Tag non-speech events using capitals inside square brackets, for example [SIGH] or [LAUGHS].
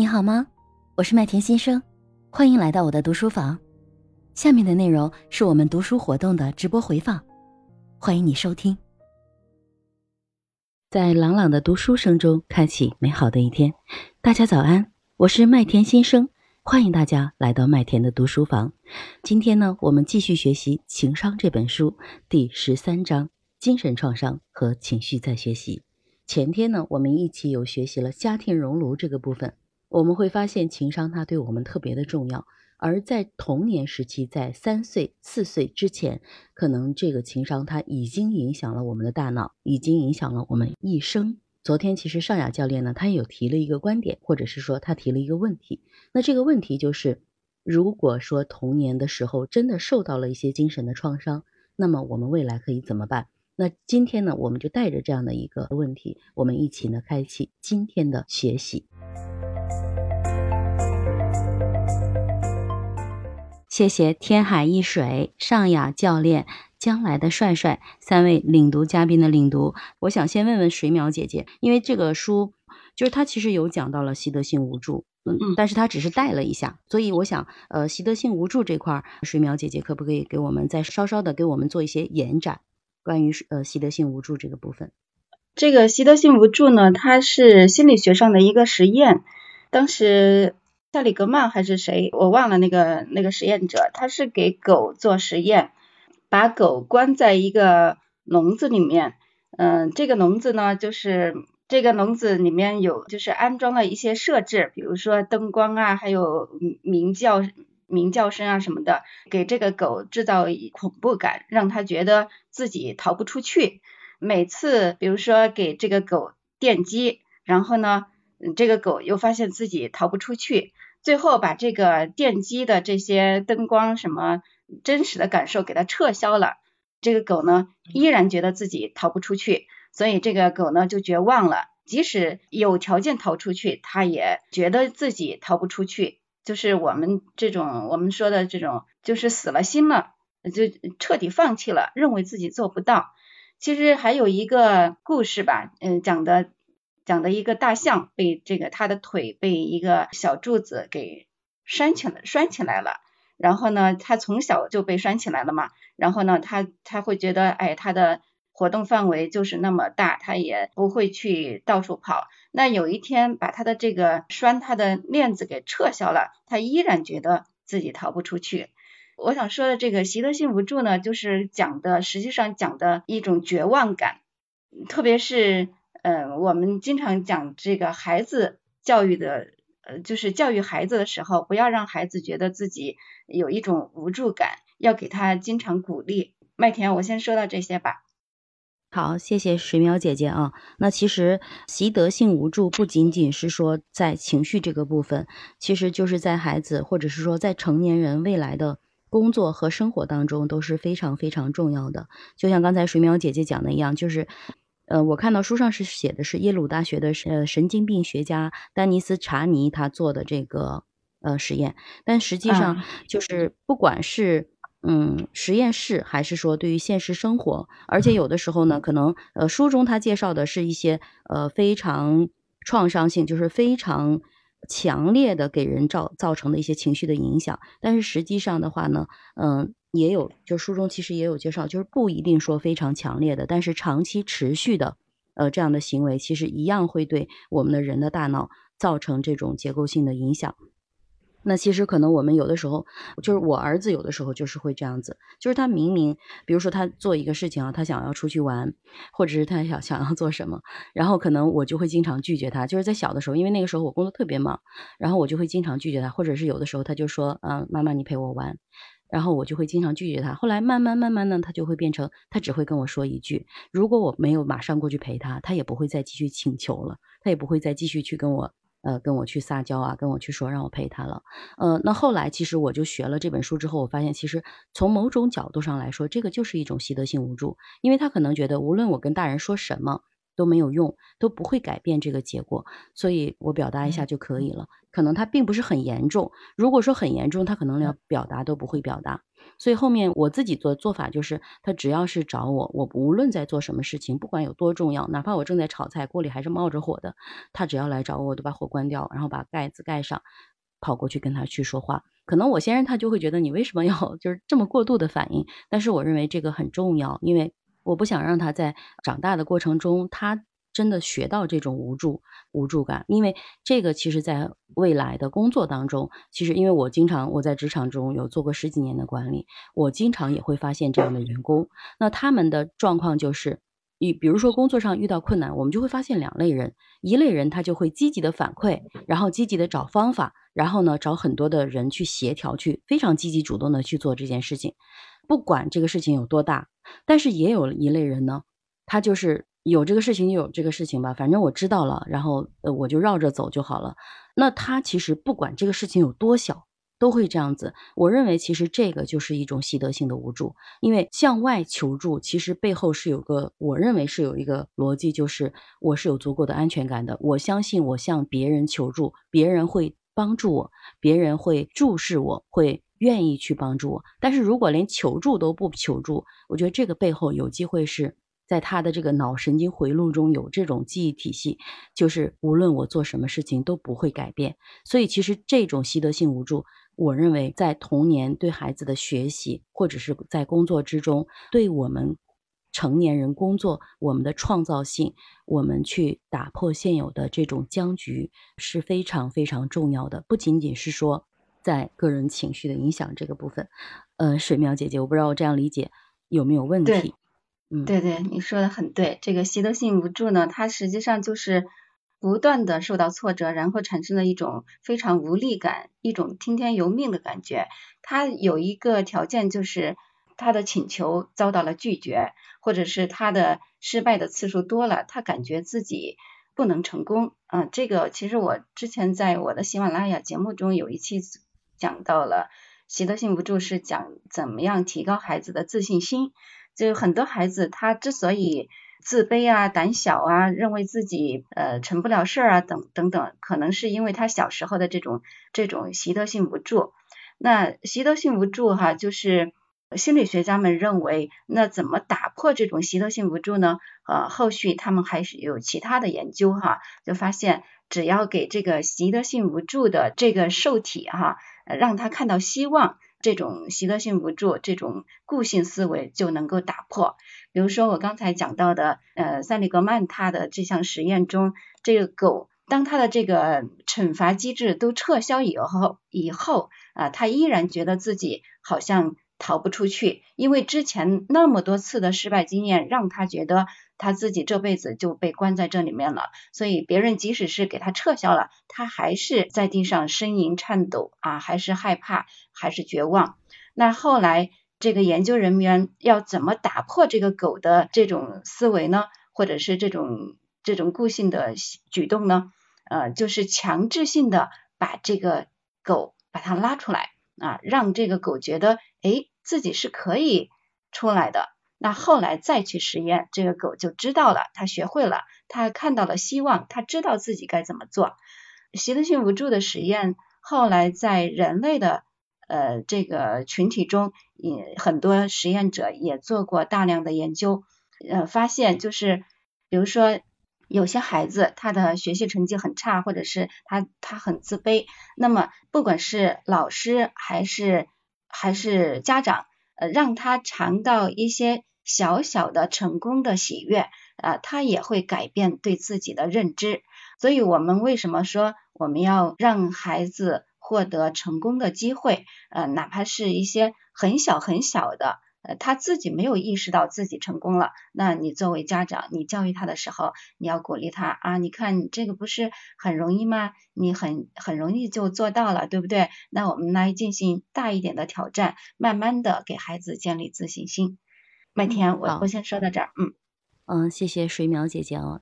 你好吗？我是麦田新生，欢迎来到我的读书房。下面的内容是我们读书活动的直播回放，欢迎你收听。在朗朗的读书声中，开启美好的一天。大家早安，我是麦田新生，欢迎大家来到麦田的读书房。今天呢，我们继续学习《情商》这本书第十三章：精神创伤和情绪再学习。前天呢，我们一起有学习了家庭熔炉这个部分。我们会发现情商它对我们特别的重要，而在童年时期，在三岁、四岁之前，可能这个情商它已经影响了我们的大脑，已经影响了我们一生。昨天其实尚雅教练呢，他有提了一个观点，或者是说他提了一个问题。那这个问题就是，如果说童年的时候真的受到了一些精神的创伤，那么我们未来可以怎么办？那今天呢，我们就带着这样的一个问题，我们一起呢开启今天的学习。谢谢天海一水、尚雅教练、将来的帅帅三位领读嘉宾的领读。我想先问问水淼姐姐，因为这个书就是他其实有讲到了习得性无助，嗯嗯，但是他只是带了一下，所以我想，呃，习得性无助这块，水淼姐姐可不可以给我们再稍稍的给我们做一些延展，关于呃习得性无助这个部分？这个习得性无助呢，它是心理学上的一个实验，当时。塞里格曼还是谁？我忘了那个那个实验者，他是给狗做实验，把狗关在一个笼子里面。嗯，这个笼子呢，就是这个笼子里面有就是安装了一些设置，比如说灯光啊，还有鸣叫鸣叫声啊什么的，给这个狗制造恐怖感，让它觉得自己逃不出去。每次比如说给这个狗电击，然后呢，这个狗又发现自己逃不出去。最后把这个电机的这些灯光什么真实的感受给它撤销了，这个狗呢依然觉得自己逃不出去，所以这个狗呢就绝望了。即使有条件逃出去，它也觉得自己逃不出去，就是我们这种我们说的这种，就是死了心了，就彻底放弃了，认为自己做不到。其实还有一个故事吧，嗯，讲的。讲的一个大象被这个它的腿被一个小柱子给拴起来拴起来了，然后呢，它从小就被拴起来了嘛，然后呢，它它会觉得，哎，它的活动范围就是那么大，它也不会去到处跑。那有一天把它的这个拴它的链子给撤销了，它依然觉得自己逃不出去。我想说的这个习得性无助呢，就是讲的实际上讲的一种绝望感，特别是。嗯，我们经常讲这个孩子教育的，呃，就是教育孩子的时候，不要让孩子觉得自己有一种无助感，要给他经常鼓励。麦田，我先说到这些吧。好，谢谢水淼姐姐啊。那其实习得性无助不仅仅是说在情绪这个部分，其实就是在孩子或者是说在成年人未来的工作和生活当中都是非常非常重要的。就像刚才水淼姐姐讲的一样，就是。呃，我看到书上是写的是耶鲁大学的呃神经病学家丹尼斯查尼他做的这个呃实验，但实际上就是不管是嗯实验室还是说对于现实生活，而且有的时候呢，可能呃书中他介绍的是一些呃非常创伤性，就是非常强烈的给人造造成的一些情绪的影响，但是实际上的话呢，嗯。也有，就书中其实也有介绍，就是不一定说非常强烈的，但是长期持续的，呃，这样的行为其实一样会对我们的人的大脑造成这种结构性的影响。那其实可能我们有的时候，就是我儿子有的时候就是会这样子，就是他明明，比如说他做一个事情啊，他想要出去玩，或者是他想想要做什么，然后可能我就会经常拒绝他。就是在小的时候，因为那个时候我工作特别忙，然后我就会经常拒绝他，或者是有的时候他就说，嗯，妈妈你陪我玩。然后我就会经常拒绝他，后来慢慢慢慢呢，他就会变成，他只会跟我说一句，如果我没有马上过去陪他，他也不会再继续请求了，他也不会再继续去跟我，呃，跟我去撒娇啊，跟我去说让我陪他了，呃，那后来其实我就学了这本书之后，我发现其实从某种角度上来说，这个就是一种习得性无助，因为他可能觉得无论我跟大人说什么，都没有用，都不会改变这个结果，所以我表达一下就可以了。可能他并不是很严重，如果说很严重，他可能连表达都不会表达。所以后面我自己做做法就是，他只要是找我，我无论在做什么事情，不管有多重要，哪怕我正在炒菜，锅里还是冒着火的，他只要来找我，我都把火关掉，然后把盖子盖上，跑过去跟他去说话。可能我先生他就会觉得你为什么要 [LAUGHS] 就是这么过度的反应，但是我认为这个很重要，因为我不想让他在长大的过程中他。真的学到这种无助、无助感，因为这个其实在未来的工作当中，其实因为我经常我在职场中有做过十几年的管理，我经常也会发现这样的员工，那他们的状况就是，你比如说工作上遇到困难，我们就会发现两类人，一类人他就会积极的反馈，然后积极的找方法，然后呢找很多的人去协调，去非常积极主动的去做这件事情，不管这个事情有多大，但是也有一类人呢，他就是。有这个事情就有这个事情吧，反正我知道了，然后呃我就绕着走就好了。那他其实不管这个事情有多小，都会这样子。我认为其实这个就是一种习得性的无助，因为向外求助其实背后是有个，我认为是有一个逻辑，就是我是有足够的安全感的，我相信我向别人求助，别人会帮助我，别人会注视我，会愿意去帮助我。但是如果连求助都不求助，我觉得这个背后有机会是。在他的这个脑神经回路中有这种记忆体系，就是无论我做什么事情都不会改变。所以其实这种习得性无助，我认为在童年对孩子的学习，或者是在工作之中，对我们成年人工作，我们的创造性，我们去打破现有的这种僵局是非常非常重要的。不仅仅是说在个人情绪的影响这个部分，呃，水淼姐姐，我不知道我这样理解有没有问题。嗯对对，你说的很对。这个习得性无助呢，它实际上就是不断的受到挫折，然后产生了一种非常无力感，一种听天由命的感觉。它有一个条件，就是他的请求遭到了拒绝，或者是他的失败的次数多了，他感觉自己不能成功。嗯，这个其实我之前在我的喜马拉雅节目中有一期讲到了，习得性无助是讲怎么样提高孩子的自信心。就很多孩子，他之所以自卑啊、胆小啊，认为自己呃成不了事儿啊，等等等，可能是因为他小时候的这种这种习得性无助。那习得性无助哈，就是心理学家们认为，那怎么打破这种习得性无助呢？呃，后续他们还是有其他的研究哈，就发现只要给这个习得性无助的这个受体哈，让他看到希望。这种习得性无助、这种固性思维就能够打破。比如说我刚才讲到的，呃，塞利格曼他的这项实验中，这个狗当他的这个惩罚机制都撤销以后，以后啊，他依然觉得自己好像逃不出去，因为之前那么多次的失败经验让他觉得。他自己这辈子就被关在这里面了，所以别人即使是给他撤销了，他还是在地上呻吟颤抖啊，还是害怕，还是绝望。那后来这个研究人员要怎么打破这个狗的这种思维呢？或者是这种这种固性的举动呢？呃，就是强制性的把这个狗把它拉出来啊，让这个狗觉得哎自己是可以出来的。那后来再去实验，这个狗就知道了，它学会了，它看到了希望，它知道自己该怎么做。习得性无助的实验后来在人类的呃这个群体中，也很多实验者也做过大量的研究，呃发现就是比如说有些孩子他的学习成绩很差，或者是他他很自卑，那么不管是老师还是还是家长，呃让他尝到一些。小小的成功的喜悦啊，他也会改变对自己的认知。所以，我们为什么说我们要让孩子获得成功的机会？呃，哪怕是一些很小很小的，呃，他自己没有意识到自己成功了。那你作为家长，你教育他的时候，你要鼓励他啊，你看你这个不是很容易吗？你很很容易就做到了，对不对？那我们来进行大一点的挑战，慢慢的给孩子建立自信心。麦田，我我先说到这儿，嗯嗯，谢谢水淼姐姐哦。